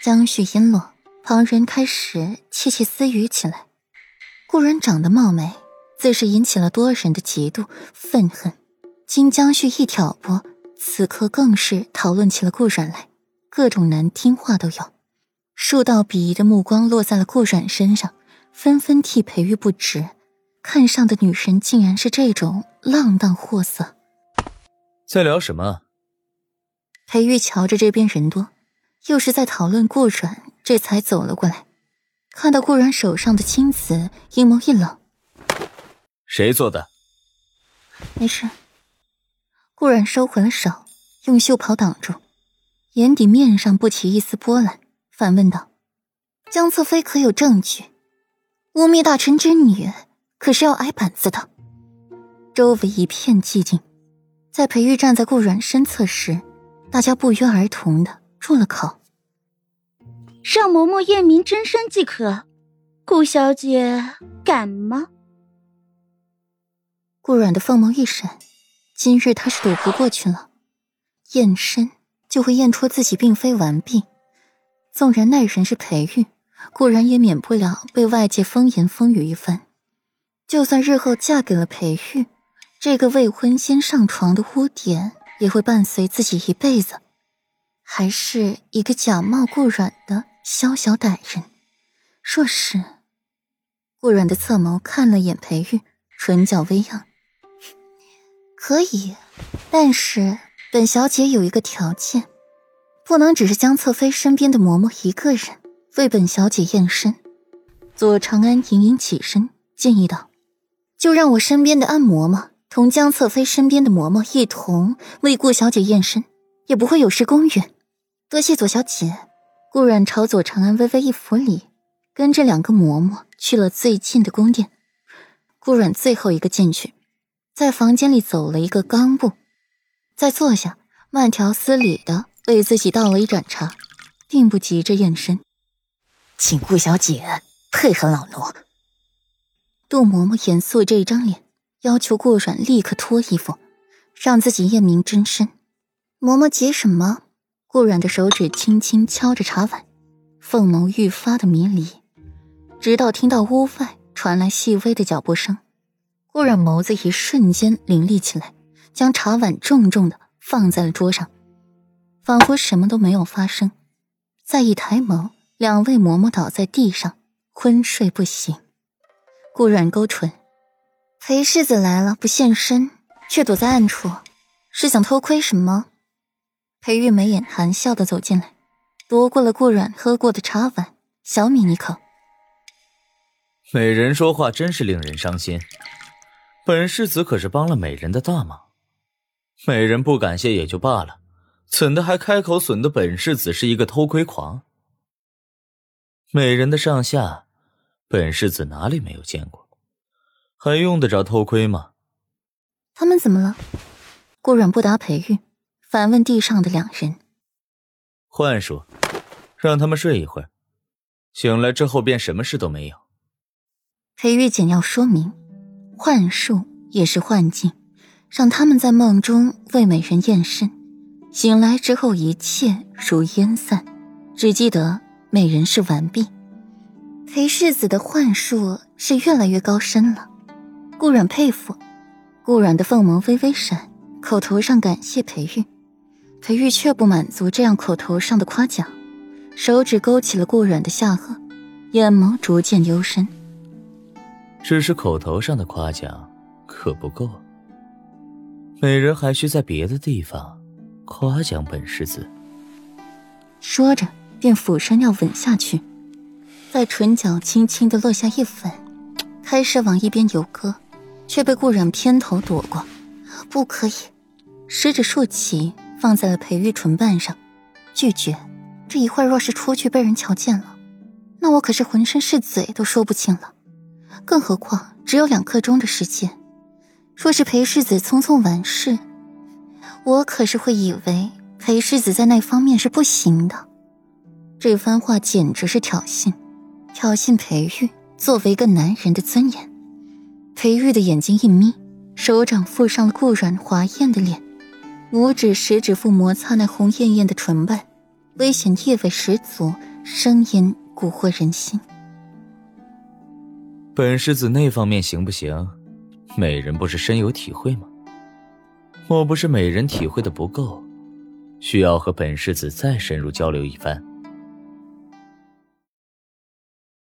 江絮音落，旁人开始窃窃私语起来。顾然长得貌美，自是引起了多人的嫉妒愤恨。经江絮一挑拨，此刻更是讨论起了顾软来，各种难听话都有。数道鄙夷的目光落在了顾软身上，纷纷替裴玉不值。看上的女人竟然是这种浪荡货色。在聊什么？裴玉瞧着这边人多，又是在讨论顾软，这才走了过来。看到顾软手上的青瓷，阴谋一冷：“谁做的？”没事。顾软收回了手，用袖袍挡住，眼底面上不起一丝波澜，反问道：“江侧妃可有证据？污蔑大臣之女？”可是要挨板子的。周围一片寂静，在裴玉站在顾软身侧时，大家不约而同的住了口。让嬷嬷验明真身即可，顾小姐敢吗？顾软的凤眸一闪，今日他是躲不过去了。验身就会验出自己并非完璧，纵然那人是裴玉，顾然也免不了被外界风言风语一番。就算日后嫁给了裴玉，这个未婚先上床的污点也会伴随自己一辈子。还是一个假冒顾软的宵小歹人。若是顾软的侧眸看了眼裴玉，唇角微漾，可以，但是本小姐有一个条件，不能只是江侧妃身边的嬷嬷一个人为本小姐验身。左长安隐隐起身，建议道。就让我身边的安嬷嬷同江侧妃身边的嬷嬷一同为顾小姐验身，也不会有失公允。多谢左小姐。顾阮朝左长安微微一扶礼，跟着两个嬷嬷去了最近的宫殿。顾阮最后一个进去，在房间里走了一个刚步，再坐下，慢条斯理的为自己倒了一盏茶，并不急着验身，请顾小姐配合老奴。杜嬷嬷严肃这一张脸，要求顾阮立刻脱衣服，让自己验明真身。嬷嬷急什么？顾阮的手指轻轻敲着茶碗，凤眸愈发的迷离，直到听到屋外传来细微的脚步声，顾阮眸子一瞬间凌厉起来，将茶碗重重的放在了桌上，仿佛什么都没有发生。再一抬眸，两位嬷嬷倒在地上，昏睡不醒。顾阮勾唇，裴世子来了不现身，却躲在暗处，是想偷窥什么？裴玉眉眼含笑的走进来，夺过了顾阮喝过的茶碗，小抿一口。美人说话真是令人伤心，本世子可是帮了美人的大忙，美人不感谢也就罢了，怎的还开口损的本世子是一个偷窥狂？美人的上下。本世子哪里没有见过，还用得着偷窥吗？他们怎么了？顾阮不答裴玉，反问地上的两人。幻术，让他们睡一会儿，醒来之后便什么事都没有。裴玉简要说明，幻术也是幻境，让他们在梦中为美人验身，醒来之后一切如烟散，只记得美人是完璧。裴世子的幻术是越来越高深了，顾阮佩服。顾阮的凤眸微微闪，口头上感谢裴玉，裴玉却不满足这样口头上的夸奖，手指勾起了顾阮的下颚，眼眸逐渐幽深。只是口头上的夸奖可不够，美人还需在别的地方夸奖本世子。说着，便俯身要吻下去。在唇角轻轻的落下一吻，开始往一边游戈，却被顾染偏头躲过。不可以，食指竖起，放在了裴玉唇瓣上，拒绝。这一会儿若是出去被人瞧见了，那我可是浑身是嘴都说不清了。更何况只有两刻钟的时间，若是裴世子匆匆完事，我可是会以为裴世子在那方面是不行的。这番话简直是挑衅。挑衅裴玉作为一个男人的尊严，裴玉的眼睛一眯，手掌附上了顾软华艳的脸，拇指、食指腹摩擦那红艳艳的唇瓣，危险意味十足，声音蛊惑人心。本世子那方面行不行？美人不是深有体会吗？莫不是美人体会的不够，需要和本世子再深入交流一番？